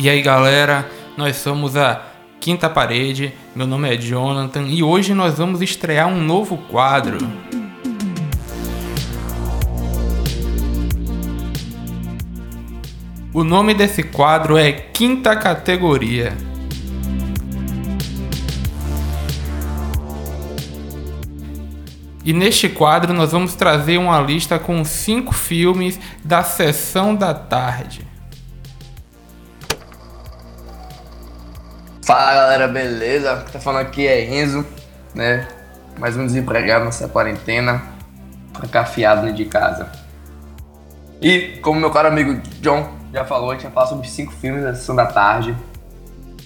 E aí galera, nós somos a Quinta Parede, meu nome é Jonathan e hoje nós vamos estrear um novo quadro. O nome desse quadro é Quinta Categoria. E neste quadro nós vamos trazer uma lista com cinco filmes da sessão da tarde. Fala galera, beleza? Tá falando aqui é Renzo, né? Mais um desempregado nessa quarentena, trancafiado de casa. E como meu caro amigo John já falou, a gente vai falar sobre cinco filmes da sessão da tarde.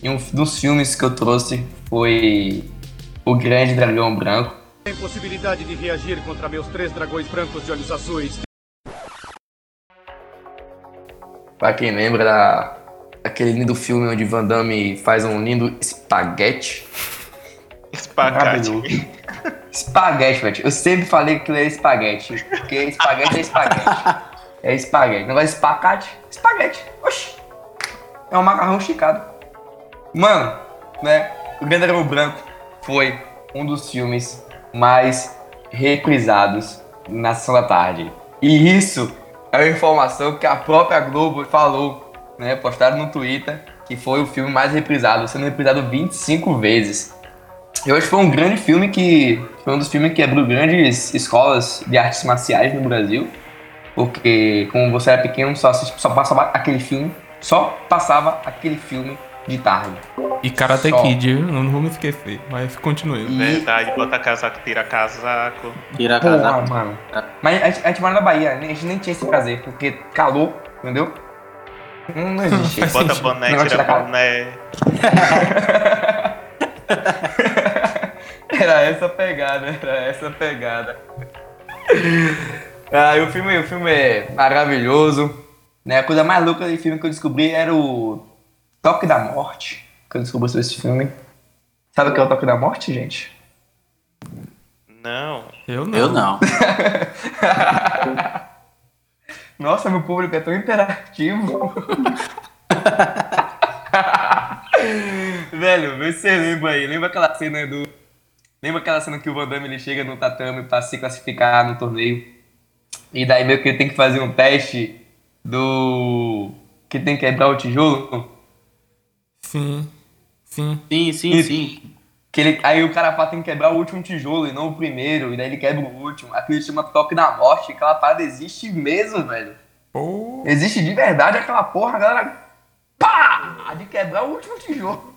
E um dos filmes que eu trouxe foi O Grande Dragão Branco. Tem possibilidade de reagir contra meus três dragões brancos de olhos azuis. Pra quem lembra da, daquele lindo filme onde Van Damme faz um lindo espaguete. Espagate. Espaguete, velho. Eu sempre falei que aquilo é espaguete. Porque espaguete é espaguete. É espaguete. Não vai espacate? Espaguete. Oxi. É um macarrão esticado. Mano, né? O Grande Dragão Branco foi um dos filmes mais reprisados na sessão da tarde. E isso é uma informação que a própria Globo falou, né? Postaram no Twitter que foi o filme mais reprisado, sendo reprisado 25 vezes. E hoje foi um grande filme que foi um dos filmes que abriu grandes escolas de artes marciais no Brasil. Porque como você era pequeno, só, assist- só passava aquele filme, só passava aquele filme de tarde. E Karate Só. Kid, não vamos esquecer, mas continue. E- Verdade, bota casaco, tira casaco. Tira casaca. mano. Mas a gente, a gente mora na Bahia, né? a gente nem tinha esse prazer, porque calor, entendeu? Não, não existe. Faz Bota sentido. boné, Negócio tira boné. Era essa a pegada, era essa a pegada. Ah, e o filme, o filme é maravilhoso. Né? A coisa mais louca desse filme que eu descobri era o Toque da Morte. Que eu descobri sobre esse filme. Sabe o que é o Toque da Morte, gente? Não. Eu não. Eu não. Nossa, meu público é tão interativo. Velho, vê se você lembra aí. Lembra aquela cena do. Lembra aquela cena que o Van Damme ele chega no tatame pra se classificar no torneio? E daí meio que ele tem que fazer um teste do. Que tem que quebrar o tijolo? Sim, sim. Sim, sim, Isso. sim. Que ele, aí o cara fala tem que quebrar o último tijolo e não o primeiro, e daí ele quebra o último. Aquilo chama toque da morte, aquela parada existe mesmo, velho. Pô, Existe de verdade aquela porra, a galera. Pá! De quebrar o último tijolo.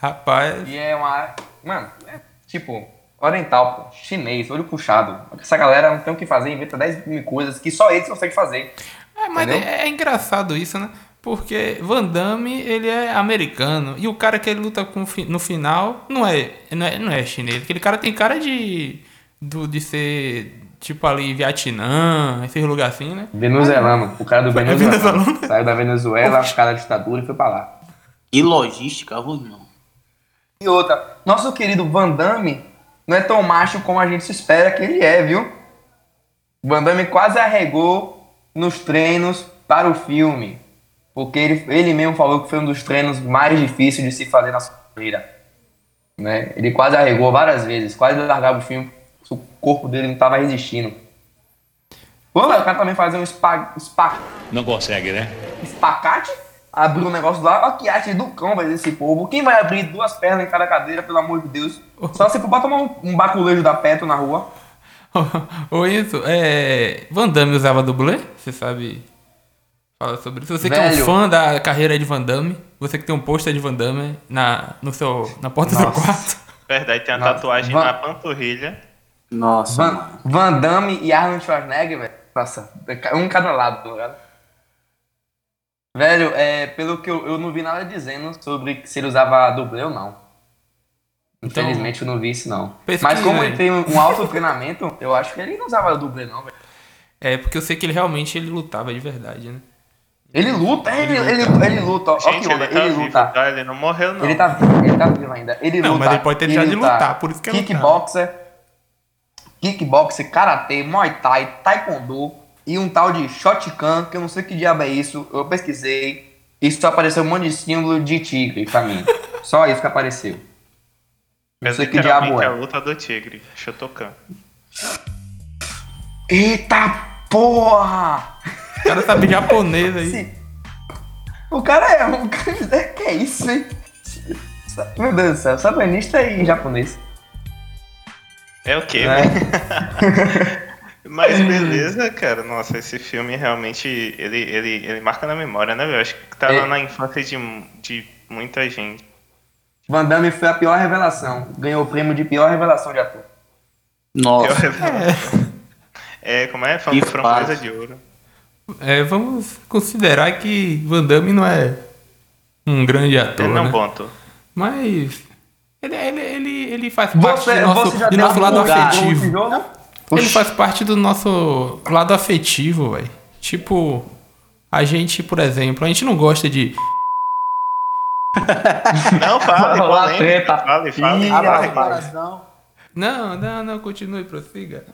rapaz, E é uma. Mano, é tipo, oriental, pô. Chinês, olho puxado. Essa galera não tem o que fazer, inventa 10 mil coisas que só eles conseguem fazer. é, mas é, é engraçado isso, né? Porque Van Damme, ele é americano. E o cara que ele luta com, fi- no final não é, não é, não é chinês. Aquele cara tem cara de, do, de ser, tipo ali, Vietnã, esses lugares assim, né? Venezuelano, o cara do Venezuela. venezuelano? Saiu da Venezuela, cara da ditadura e foi pra lá. E logística ruim, não. E outra, nosso querido Van Damme não é tão macho como a gente se espera que ele é, viu? Van Damme quase arregou nos treinos para o filme. Porque ele, ele mesmo falou que foi um dos treinos mais difíceis de se fazer na sua carreira. Né? Ele quase arregou várias vezes, quase largava o filme, o corpo dele não estava resistindo. Pô, o cara também fazia um spa, spa, Não consegue, né? espacate, abriu um negócio lá, olha que arte do cão vai esse povo. Quem vai abrir duas pernas em cada cadeira, pelo amor de Deus? Só se for pra tomar um, um baculejo da Petro na rua. Ô Enzo, é, Van Damme usava dublê? Você sabe? Fala sobre isso. Você que é um Velho. fã da carreira de Van Damme, você que tem um pôster de Van Damme na, no seu, na porta do seu Nossa. quarto. Verdade, tem uma Nossa, tatuagem Van- na panturrilha. Nossa. Van, Van Damme e Arnold Schwarzenegger, velho. Nossa, um em cada lado, tá ligado? Velho, é, pelo que eu, eu não vi nada dizendo sobre se ele usava dublê ou não. Então- Infelizmente eu não vi isso não. Pesquisa Mas como ele tem um alto treinamento, eu acho que ele não usava dublê não, velho. É, porque eu sei que ele realmente ele lutava de verdade, né? Ele luta, ele, ele, ele, luta, Gente, onda, ele tá ele vivo, luta. tá? Ele não morreu, não. Ele tá vivo, ele tá vivo ainda. Ele Não, luta. mas ele pode ter deixado de luta lutar, por isso que é lutar. Kickboxer, kickboxer, karatê, muay thai, taekwondo e um tal de shotgun, que eu não sei que diabo é isso. Eu pesquisei. E só apareceu um monte de símbolo de tigre pra mim. Só isso que apareceu. Não É sei que diabo a é. luta do tigre. Shotokan. Eita porra! O cara sabe japonês aí. Sim. O cara é um. Que é isso, hein? Meu Deus do céu, sabanista em japonês. É o quê, né? Mas beleza, cara. Nossa, esse filme realmente ele, ele, ele marca na memória, né, velho? Acho que tá É. na infância de, de muita gente. Van Damme foi a pior revelação. Ganhou o prêmio de pior revelação de ator. Nossa. É, como é? Framboesa fase. de ouro. É, vamos considerar que Van Damme não é um grande ator, Ele não é né? um bom ator. Mas ele, ele, ele, ele faz parte Você, do nosso, do nosso lado afetivo. Ele faz parte do nosso lado afetivo, velho. Tipo, a gente, por exemplo, a gente não gosta de. Não, fale. Abra o rapaz. coração. Não, não, não, continue, prossiga.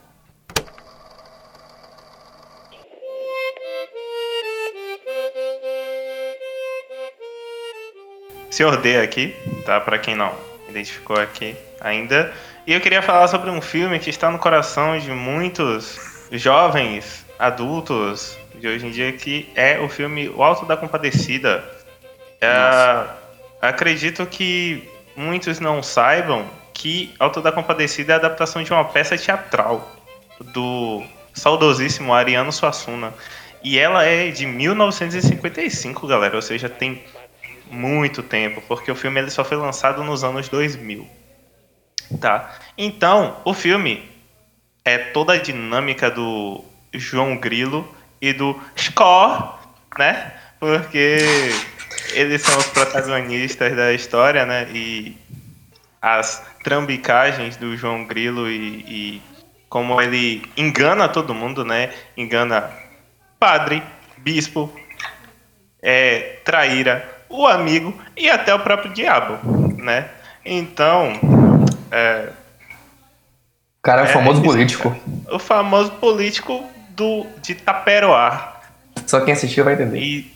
Senhor D aqui, tá? Pra quem não identificou aqui ainda. E eu queria falar sobre um filme que está no coração de muitos jovens adultos de hoje em dia, que é o filme O Alto da Compadecida. É, acredito que muitos não saibam que Alto da Compadecida é a adaptação de uma peça teatral do saudosíssimo Ariano Suassuna. E ela é de 1955, galera, ou seja, tem muito tempo, porque o filme ele só foi lançado nos anos 2000. Tá? Então, o filme é toda a dinâmica do João Grilo e do Score, né? Porque eles são os protagonistas da história, né? E as trambicagens do João Grilo e, e como ele engana todo mundo, né? Engana padre, bispo, é, traíra, o amigo e até o próprio diabo, né? Então, é, O cara é um É, famoso isso, político. o famoso político do de Taperoá. Só quem assistiu vai entender. E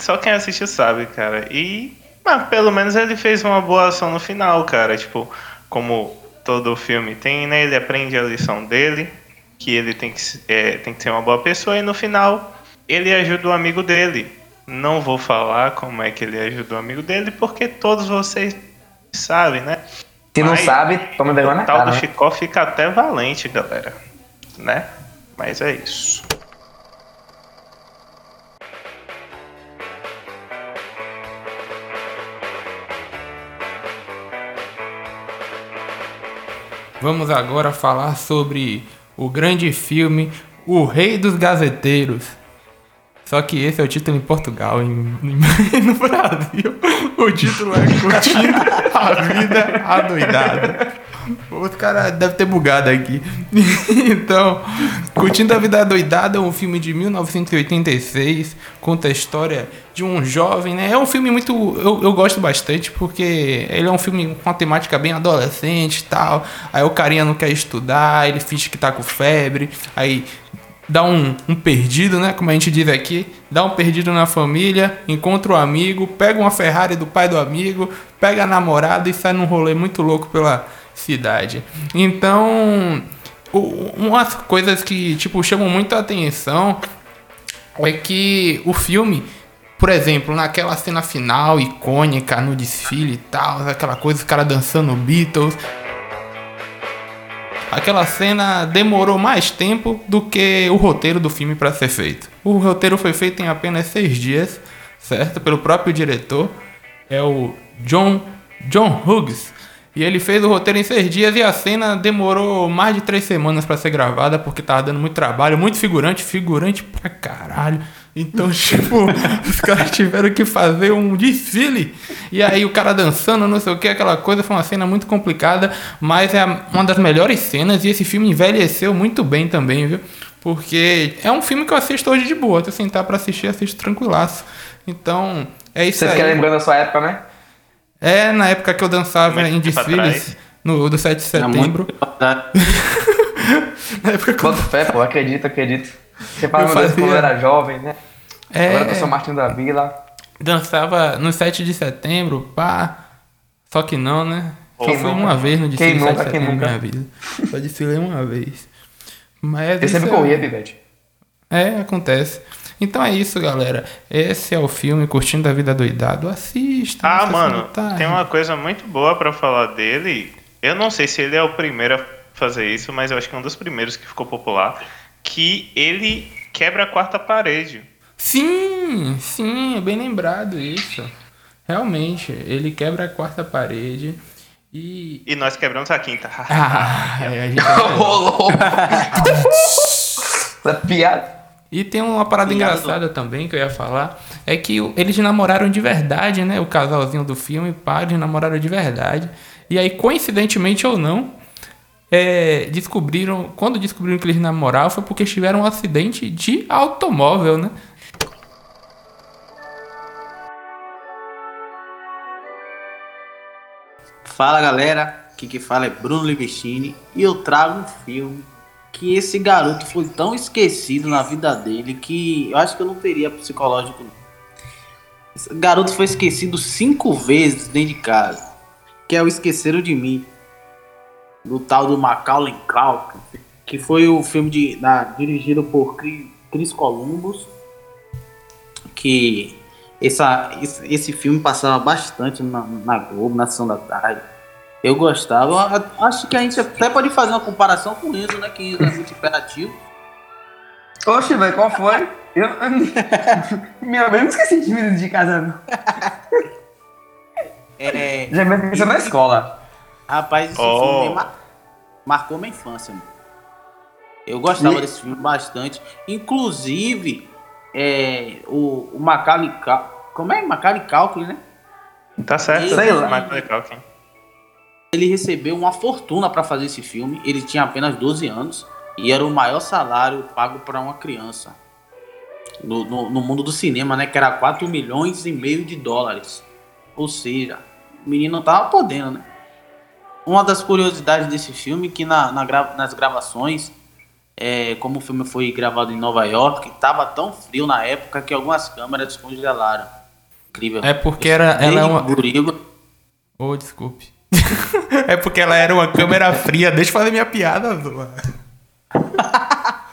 só quem assistiu sabe, cara. E mas pelo menos ele fez uma boa ação no final, cara. Tipo, como todo filme tem, né? Ele aprende a lição dele, que ele tem que, é, tem que ser uma boa pessoa, e no final ele ajuda o amigo dele. Não vou falar como é que ele ajuda o amigo dele, porque todos vocês sabem, né? Se não Mas sabe, toma vergonha na O tal cara. do né? Chicó fica até valente, galera. Né? Mas é isso. Vamos agora falar sobre o grande filme O Rei dos Gazeteiros. Só que esse é o título em Portugal, em, em- no Brasil. O título é Curtindo a Vida Adoidada. Os caras devem ter bugado aqui. Então, Curtindo a Vida Adoidada é um filme de 1986. Conta a história de um jovem, né? É um filme muito. Eu, eu gosto bastante porque ele é um filme com uma temática bem adolescente e tal. Aí o carinha não quer estudar, ele finge que tá com febre. Aí dá um, um perdido, né? Como a gente diz aqui, dá um perdido na família, encontra o amigo, pega uma Ferrari do pai do amigo, pega a namorada e sai num rolê muito louco pela cidade. Então, umas coisas que tipo chamam muito a atenção é que o filme, por exemplo, naquela cena final icônica no desfile e tal, aquela coisa, os caras dançando Beatles, Aquela cena demorou mais tempo do que o roteiro do filme para ser feito. O roteiro foi feito em apenas seis dias, certo? Pelo próprio diretor, é o John John Hughes. E ele fez o roteiro em seis dias e a cena demorou mais de três semanas para ser gravada porque tava dando muito trabalho, muito figurante, figurante pra caralho. Então, tipo, os caras tiveram que fazer um desfile. E aí o cara dançando, não sei o que, aquela coisa. Foi uma cena muito complicada, mas é uma das melhores cenas. E esse filme envelheceu muito bem também, viu? Porque é um filme que eu assisto hoje de boa. Se eu sentar pra assistir, assisto tranquilaço. Então, é isso Você aí. fica lembrando da sua época, né? É na época que eu dançava Muito em desfiles, no, do 7 de setembro. Na época que eu Bota fé, pô, acredito, acredito. Você fala, Eu meu Deus, quando eu era jovem, né? É, Agora que eu sou Martinho da Vila. dançava no 7 de setembro, pá. Só que não, né? Quem Só fui nunca? uma vez no desfile Quem 7 de nunca? Quem setembro na nunca? minha vida. Só desfilei uma vez. Mas Eu sempre é- corria, Pivete. É, acontece. Então é isso, galera. Esse é o filme Curtindo a Vida Doidado. Assista. Ah, mano, tarde. tem uma coisa muito boa pra falar dele. Eu não sei se ele é o primeiro a fazer isso, mas eu acho que é um dos primeiros que ficou popular. Que ele quebra a quarta parede. Sim, sim, é bem lembrado isso. Realmente, ele quebra a quarta parede e. E nós quebramos a quinta. Ah, a gente... Rolou. Essa piada. E tem uma parada Obrigado, engraçada também que eu ia falar. É que eles namoraram de verdade, né? O casalzinho do filme, pá, eles namoraram de verdade. E aí, coincidentemente ou não, é, descobriram. Quando descobriram que eles namoravam foi porque tiveram um acidente de automóvel, né? Fala galera, aqui que fala é Bruno Livestini e eu trago um filme que esse garoto foi tão esquecido na vida dele que eu acho que eu não teria psicológico. Esse garoto foi esquecido cinco vezes dentro de casa, que é o Esqueceram de Mim, do tal do Macaulay Culkin, que foi o filme de, da- dirigido por Chris Columbus, que essa, esse, esse filme passava bastante na, na Globo, na sessão da tarde. Eu gostava. Acho que a gente até pode fazer uma comparação com o Enzo, né? Que Enzo é muito imperativo. Oxe, velho, qual foi? Eu... Minha mãe não esqueci de meninos de casa, não. É, Já me pensou na escola. rapaz, esse Oh. filme mar- marcou minha infância, mano. Eu gostava E- desse filme bastante. Inclusive, é, o, o Macaulay Culkin. Como é? Macaulay Culkin, né? Tá certo, Sei lá. Macaulay Culkin. Ele recebeu uma fortuna para fazer esse filme. Ele tinha apenas 12 anos e era o maior salário pago para uma criança no, no, no mundo do cinema, né? Que era 4 milhões e meio de dólares. Ou seja, o menino tava podendo, né? Uma das curiosidades desse filme é que na, na gra- nas gravações, é, como o filme foi gravado em Nova York, tava tão frio na época que algumas câmeras descongelaram. Incrível. É porque era, ela é uma. guri, Oh, desculpe. é porque ela era uma câmera fria. Deixa eu fazer minha piada, Zula.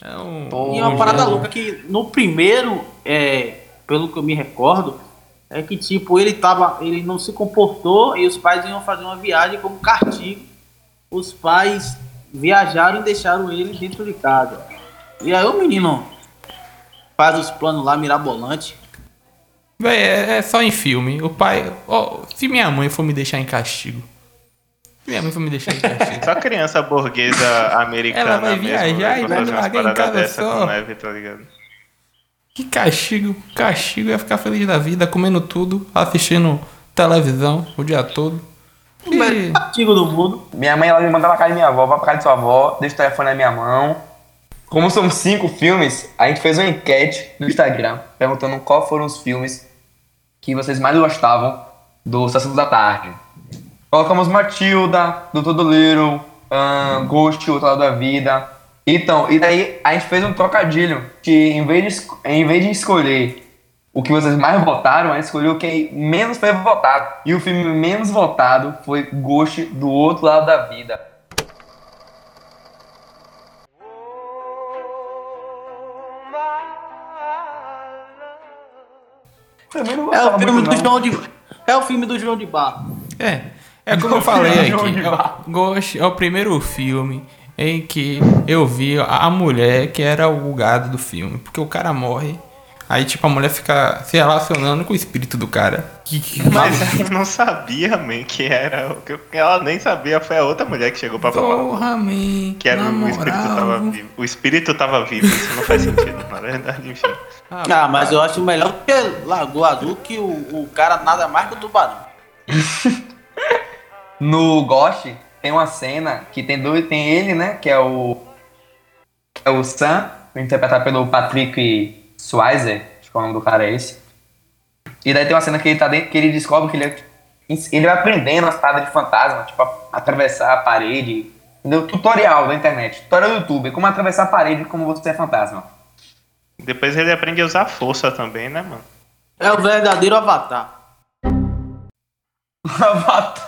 É um. E uma um parada louca que no primeiro, é, pelo que eu me recordo, é que tipo, ele tava. Ele não se comportou e os pais iam fazer uma viagem como castigo. Os pais viajaram e deixaram ele dentro de casa. E aí o menino faz os planos lá mirabolante. Véi, é, é só em filme. O pai. ó, se minha mãe for me deixar em castigo. Se minha mãe for me deixar em castigo. Só criança burguesa americana Ela vai mesmo, viajar né, e vai me largar em casa dessa só. neve, tá ligado? Que castigo. Castigo ia ficar feliz da vida, comendo tudo, assistindo televisão o dia todo. O melhor E... castigo do mundo. Minha mãe ela me manda pra casa de minha avó, vai pra casa de sua avó, deixa o telefone na minha mão. Como são cinco filmes, a gente fez uma enquete no Instagram perguntando qual foram os filmes que vocês mais gostavam do Sessão da Tarde. Colocamos Matilda, Doutor do Little, ahn, Ghost, O Outro Lado da Vida. Então, e daí a gente fez um trocadilho, que em vez de, em vez de escolher o que vocês mais votaram, a gente escolheu quem menos foi votado. E o filme menos votado foi Ghost, Do Outro Lado da Vida. Não É o filme muito, do não. João de. É o filme do João de Barro. É, é como eu falei João aqui. de Barro. Ghost é o primeiro filme em que eu vi a mulher que era o gado do filme. Porque o cara morre, aí tipo a mulher fica se relacionando com o espírito do cara. Que, que Mas ela não sabia, man, que era. o que Ela nem sabia, foi a outra mulher que chegou pra falar. Porra, man. Que era o espírito tava vivo. O espírito tava vivo, isso não faz sentido, na verdade, enfim. Ah, mas eu acho melhor que Lagoa Azul que o, o cara nada mais que o tubarão. No Ghost tem uma cena que tem dois, tem ele, né, que é o que é o Sam, interpretado pelo Patrick Swayze, acho que é o nome do cara é esse. E daí tem uma cena que ele tá dentro, que ele descobre que ele é- ele vai aprendendo as paradas de fantasma, tipo a- atravessar a parede, entendeu? Tutorial da internet, tutorial do YouTube, como atravessar a parede como você é fantasma. Depois ele aprende a usar força também, né, mano? É o verdadeiro Avatar. Avatar.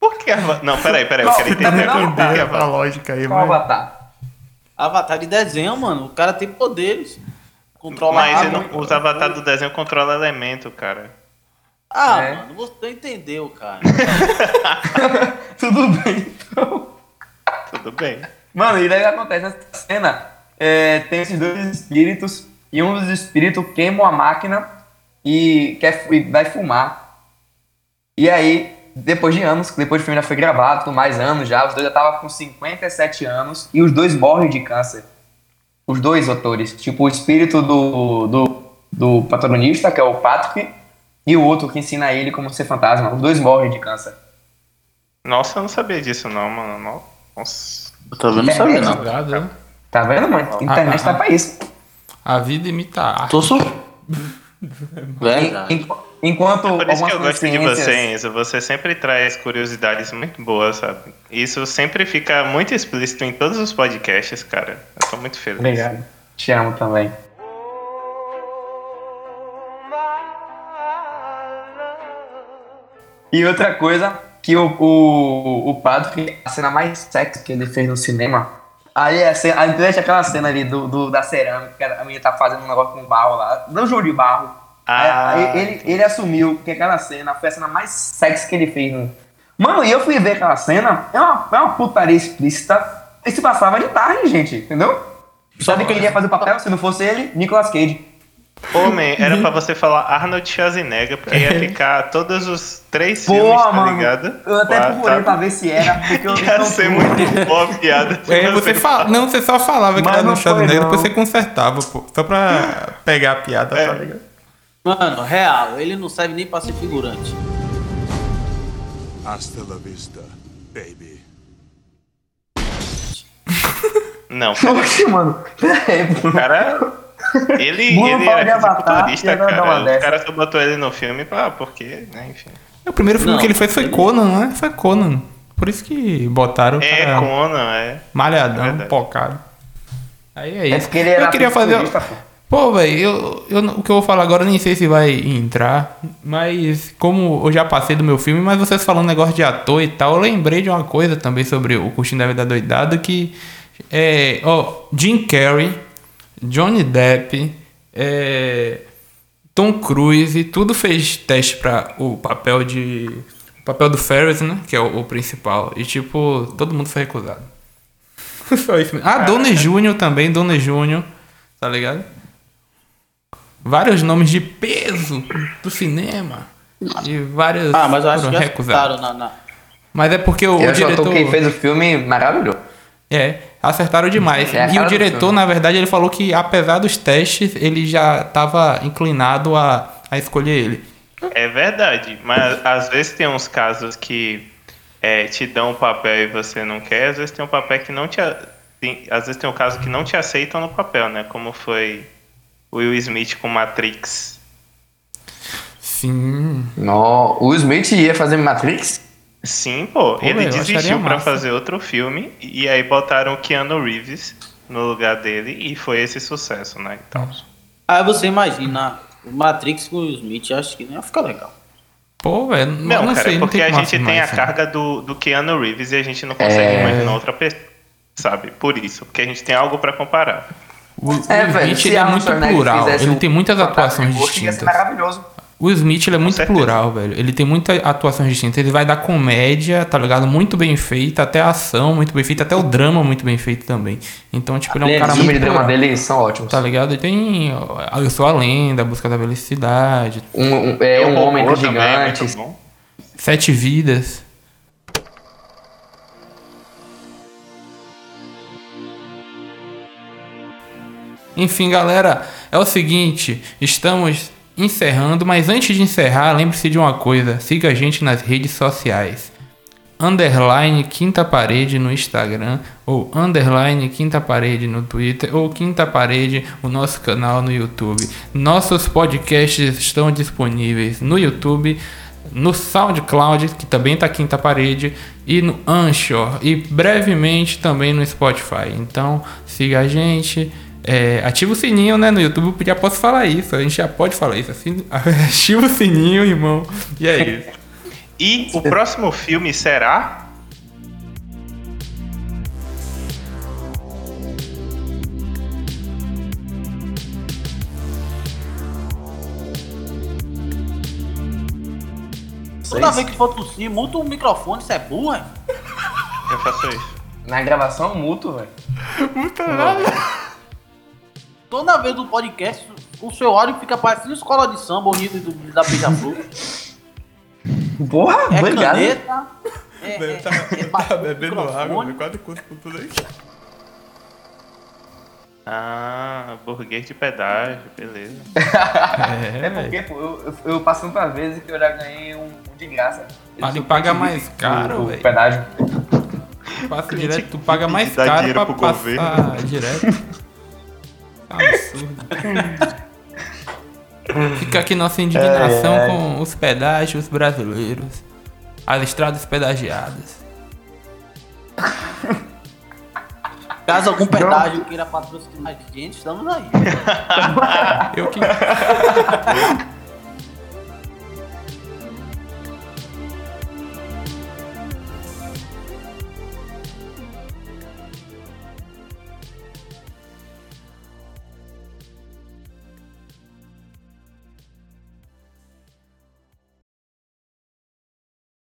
Por que Avatar? Não, peraí, peraí, eu quero Tá entender. vendo? Por que a Avatar? lógica aí, Qual mas... Avatar? Avatar de desenho, mano. O cara tem poderes. Controla Mas água. ele não- os avatares do desenho controlam elemento, cara. Ah, É. mano, você entendeu, cara. Tudo bem, então. Tudo bem. Mano, e daí acontece nessa cena? É, tem esses dois espíritos e um dos espíritos queima a máquina e, quer, e vai fumar. E aí, depois de anos, depois o filme já foi gravado, mais anos já, os dois já estavam com 57 anos e os dois morrem de câncer. Os dois atores. Tipo, o espírito do, do, do protagonista, que é o Patrick, e o outro que ensina ele como ser fantasma. Os dois morrem de câncer. Nossa, eu não sabia disso não, mano. No- Nossa. Eu também não sabia, não. Né? Tá vendo, mano? Internet ah, tá ah. pra isso. A vida imita a arte. Tô sur... Verdade. en- Enquanto Por isso que eu gosto de você, Enzo. Você sempre traz curiosidades muito boas, sabe? Isso sempre fica muito explícito em todos os podcasts, cara. Eu tô muito feliz. Obrigado. Te amo também. E outra coisa, que o, o, o padre, a cena mais sexy que ele fez no cinema, aí a cena, aí aquela cena ali do, do- da cerâmica, que a menina tá fazendo um negócio com barro lá, não jogo de barro. Ah, Aí, ele, ele assumiu que aquela cena foi a cena mais sexy que ele fez. No... Mano, e eu fui ver aquela cena, é uma, é uma putaria explícita, e se passava de tarde, gente, entendeu? Sabe quem iria fazer o papel se não fosse ele? Nicolas Cage. Homem, era pra você falar Arnold Schwarzenegger, porque ia ficar todos os três filmes, Pô, tá mano, ligado? eu até Quatro, procurei sabe? pra ver se era, porque eu Ia não ser fui. muito boa a piada. É, você fala, não, você só falava que era no foi, Schwarzenegger, depois você consertava, pô. Só pra pegar a piada, É. tá ligado? Mano, real, ele não serve nem pra ser figurante. Hasta la vista, baby. Não, Oxe, mano. Peraí, pô. o cara. Ele, Bruno ele era Avatar, fisiculturista, cara. Dessa. caras só botou ele no filme pra. Porque, né, enfim. O primeiro filme Não, que ele fez foi ele- Conan, né? Foi Conan. Por isso que botaram o É, cara Conan, é. malhadão, verdade. pocado. Aí é isso. É porque ele era eu queria fazer. pô. Pô, velho, eu, eu, o que eu vou falar agora eu nem sei se vai entrar, mas como eu já passei do meu filme, mas vocês falando negócio de ator e tal, eu lembrei de uma coisa também sobre o Curtindo da Vida Doidado, que é, ó, Jim Carrey, Johnny Depp, é, Tom Cruise, tudo fez teste pra o papel de... O papel do Ferris, né? Que é o, o principal. E, tipo, todo mundo foi recusado. Só isso mesmo. Ah, Dona Júnior também, Dona Júnior. Tá ligado? Vários nomes de peso do cinema. E vários Ah, mas eu acho foram que recusados. na, na... Mas é porque o, Eu o acho que o diretor... que fez o filme maravilhoso. É, acertaram demais. É e o diretor, na verdade, ele falou que apesar dos testes, ele já tava inclinado a, a escolher ele. É verdade, mas às vezes tem uns casos que é, te dão um papel e você não quer, às vezes tem um papel que não te. Tem, às vezes tem um caso que não te aceitam no papel, né? Como foi o Will Smith com Matrix. Sim. No, o Will Smith ia fazer Matrix? Sim, pô, Pô, ele desistiu pra massa. fazer outro filme e aí botaram o Keanu Reeves no lugar dele e foi esse sucesso, né? Então, Aí você imagina o Matrix com o Will Smith, acho que não ia ficar legal. Pô, velho, não, não cara, sei, não porque tem a gente tem a né? carga do, do Keanu Reeves e a gente não consegue É. imaginar outra pessoa, sabe? Por isso, porque a gente tem algo pra comparar. O, o É, Will velho. Smith é muito plural. Ele o tem muitas atuações de Ghost, ia ser distintas. maravilhoso. O Smith ele é muito certeza. plural, velho. Ele tem muitas atuações distintas. Ele vai dar comédia, tá ligado? Muito bem feita, até a ação muito bem feita, até o drama muito bem feito também. Então, tipo, ele é um cara Os muito filmes de drama dele são ótimos. Tá ligado? Ele tem Eu Sou a Lenda, A Busca da Felicidade, Um, um- é um homem também é gigantes. bom. Sete Vidas. Enfim, galera, é o seguinte, estamos encerrando, mas antes de encerrar, lembre-se de uma coisa, siga a gente nas redes sociais. Underline Quinta Parede no Instagram, ou Underline Quinta Parede no Twitter, ou Quinta Parede, o nosso canal no YouTube. Nossos podcasts estão disponíveis no YouTube, no SoundCloud, que também tá Quinta Parede, e no Anchor, e brevemente também no Spotify. Então, siga a gente, É, ativa o sininho, né? No YouTube eu já posso falar isso. A gente já pode falar isso. Assim, ativa o sininho, irmão. E é isso. E o próximo filme será. Toda vez que for tossir, muta o microfone, isso é burro, hein? Eu faço isso. Na gravação, mútuo, velho. Puta nada. Toda vez do podcast, o seu áudio fica parecendo escola de samba, o nível do, da Beija-Flor. Porra, É obrigado. caneta. É, é, Tá, é tá no bebendo água, velho. Quase cuspo tudo aí. Ah, burguês de pedágio, beleza. É, É porque, pô, eu, eu, eu passei uma vez que eu já ganhei um, um de graça. Mas ele paga mais caro, o- o velho. pedágio. Passa direto, tu paga mais caro pra passar governo. direto. Absurdo. Fica aqui nossa indignação Ai, ai. com os pedágios brasileiros. As estradas pedagiadas. Caso algum pedágio queira patrocinar a gente, estamos aí. Eu que.